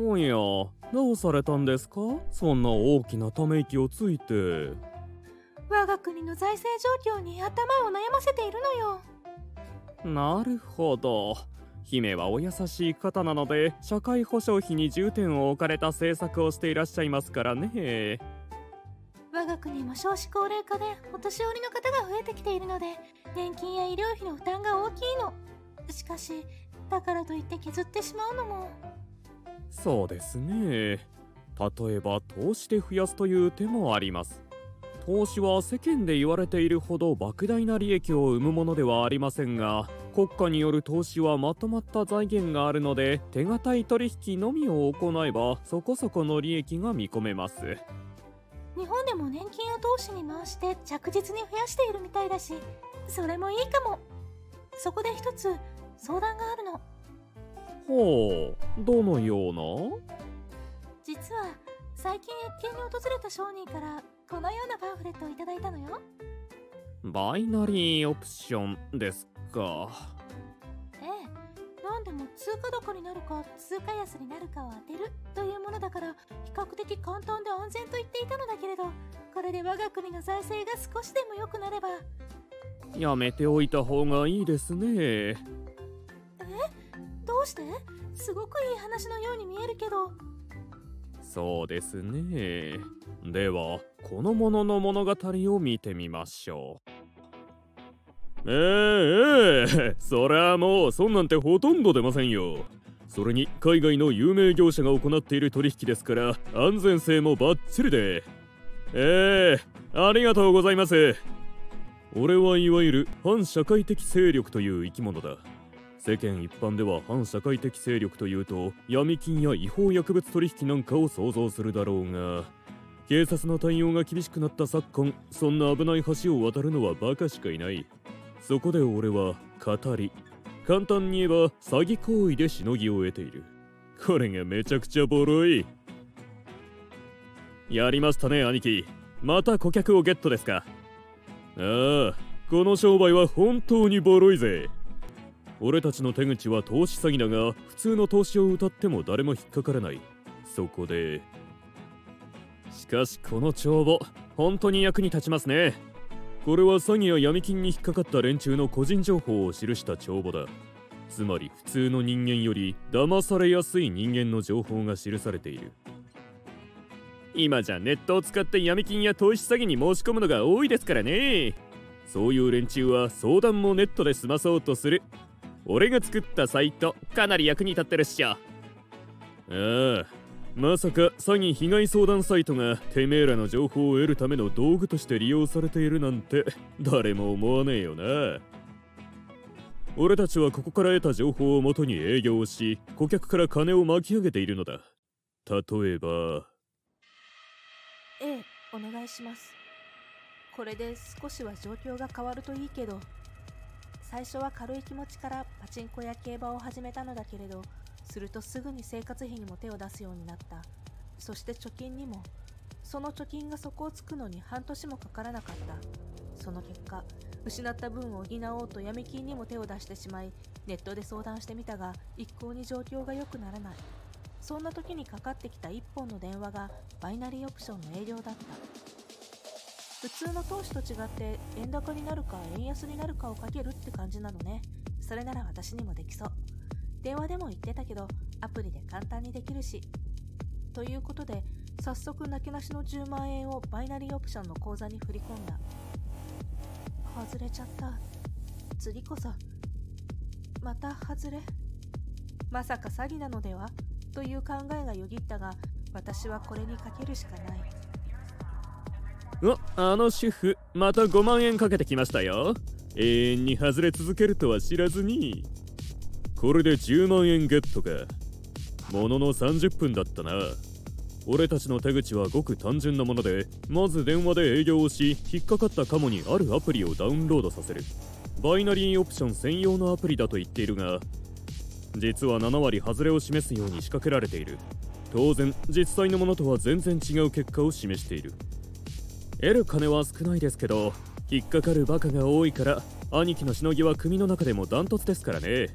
おやどうされたんですか？そんな大きなため息をついて。我が国の財政状況に頭を悩ませているのよ。なるほど。姫はお優しい方なので社会保障費に重点を置かれた政策をしていらっしゃいますからね。我が国も少子高齢化でお年寄りの方が増えてきているので年金や医療費の負担が大きいの。しかしだからといって削ってしまうのもそうですね。例えば投資で増やすという手もあります。投資は世間で言われているほど莫大な利益を生むものではありませんが国家による投資はまとまった財源があるので手堅い取引のみを行えばそこそこの利益が見込めます。日本でも年金を投資に回して着実に増やしているみたいだしそれもいいかも。そこで一つ相談があるの。ほうどのような？実は最近越見に訪れた商人からこのようなパンフレットをいただいたのよ。バイナリーオプションですか。ええ。何でも通貨高になるか通貨安になるかを当てるというものだから比較的簡単で安全と言っていたのだけれどこれで我が国の財政が少しでも良くなれば。やめておいた方がいいですね。え？どうして？すごくいい話のように見えるけど。そうですね。ではこのものの物語を見てみましょう。ええええそりゃもうそんなんてほとんど出ませんよ。それに海外の有名業者が行っている取引ですから安全性もバッチリで。ええありがとうございます。俺はいわゆる反社会的勢力という生き物だ。世間一般では反社会的勢力というと闇金や違法薬物取引なんかを想像するだろうが警察の対応が厳しくなった昨今そんな危ない橋を渡るのはバカしかいない。そこで俺は語り簡単に言えば詐欺行為でしのぎを得ている。これがめちゃくちゃボロい。やりましたね兄貴。また顧客をゲットですか。ああこの商売は本当にボロいぜ。俺たちの手口は投資詐欺だが普通の投資を歌っても誰も引っかからない。そこで。しかしこの帳簿本当に役に立ちますね。これは詐欺や闇金に引っかかった連中の個人情報を記した帳簿だ。つまり普通の人間より騙されやすい人間の情報が記されている。今じゃネットを使って闇金や投資詐欺に申し込むのが多いですからね。そういう連中は相談もネットで済まそうとする。俺が作ったサイトかなり役に立ってるっしょ。ああまさか詐欺被害相談サイトがてめえらの情報を得るための道具として利用されているなんて誰も思わねえよな。俺たちはここから得た情報をもとに営業をし顧客から金を巻き上げているのだ。例えば。ええお願いします。これで少しは状況が変わるといいけど。最初は軽い気持ちからパチンコや競馬を始めたのだけれどするとすぐに生活費にも手を出すようになった。そして貯金にも。その貯金が底をつくのに半年もかからなかった。その結果失った分を補おうと闇金にも手を出してしまいネットで相談してみたが一向に状況が良くならない。そんな時にかかってきた一本の電話がバイナリーオプションの営業だった。普通の投資と違って円高になるか円安になるかをかけるって感じなのね。それなら私にもできそう。電話でも言ってたけどアプリで簡単にできるし。ということで早速なけなしの10万円をバイナリーオプションの口座に振り込んだ。外れちゃった。次こそ。また外れ。まさか詐欺なのでは？という考えがよぎったが私はこれにかけるしかない。おあの主婦また5万円かけてきましたよ。永遠に外れ続けるとは知らずに。これで10万円ゲットか。ものの30分だったな。俺たちの手口はごく単純なものでまず電話で営業をし引っかかったカモにあるアプリをダウンロードさせる。バイナリーオプション専用のアプリだと言っているが実は7割外れを示すように仕掛けられている。当然実際のものとは全然違う結果を示している。得る金は少ないですけど引っかかるバカが多いから兄貴のしのぎは組の中でもダントツですからね。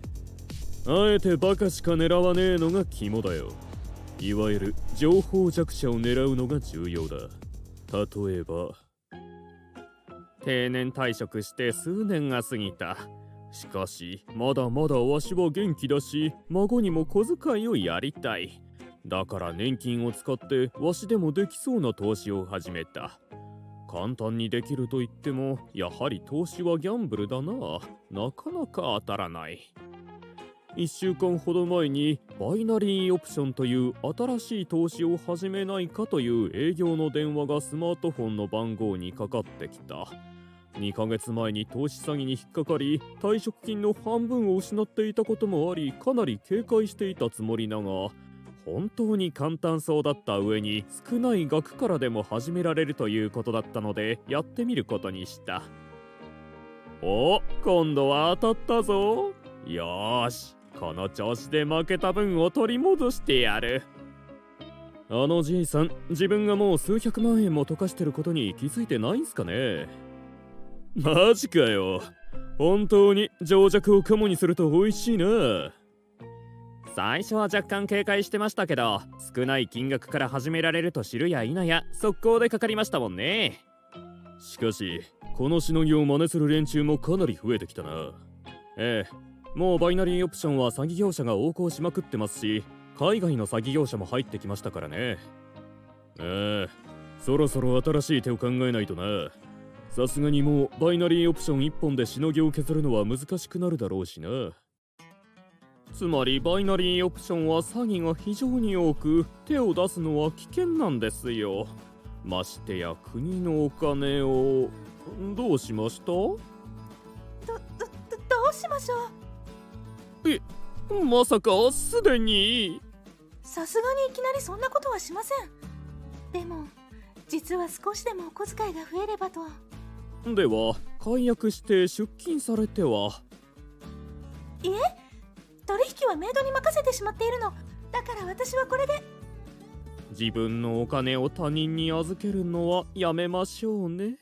あえてバカしか狙わねえのが肝だよ。いわゆる情報弱者を狙うのが重要だ。例えば定年退職して数年が過ぎた。しかしまだまだわしは元気だし孫にも小遣いをやりたい。だから年金を使ってわしでもできそうな投資を始めた。簡単にできると言ってもやはり投資はギャンブルだな。なかなか当たらない。1週間ほど前にバイナリーオプションという新しい投資を始めないかという営業の電話がスマートフォンの番号にかかってきた。2ヶ月前に投資詐欺に引っかかり退職金の半分を失っていたこともありかなり警戒していたつもりだが本当に簡単そうだった上に少ない額からでも始められるということだったのでやってみることにした。お今度は当たったぞ。よしこの調子で負けた分を取り戻してやる。あのじいさん自分がもう数百万円も溶かしてることに気づいてないんすかね。マジかよ。本当に情弱をカモにすると美味しいな。最初は若干警戒してましたけど少ない金額から始められると知るや否や速攻でかかりましたもんね。しかしこのしのぎを真似する連中もかなり増えてきたな。ええもうバイナリーオプションは詐欺業者が横行しまくってますし海外の詐欺業者も入ってきましたからね。ええそろそろ新しい手を考えないとな。さすがにもうバイナリーオプション1本でしのぎを削るのは難しくなるだろうしな。つまりバイナリーオプションは詐欺が非常に多く手を出すのは危険なんですよ。ましてや国のお金を。どうしました？ど、ど、どうしましょう？え、まさかすでに？さすがにいきなりそんなことはしません。でも実は少しでもお小遣いが増えればと。では解約して出勤されては？いえ取引はメイドに任せてしまっているの。だから私はこれで。自分のお金を他人に預けるのはやめましょうね。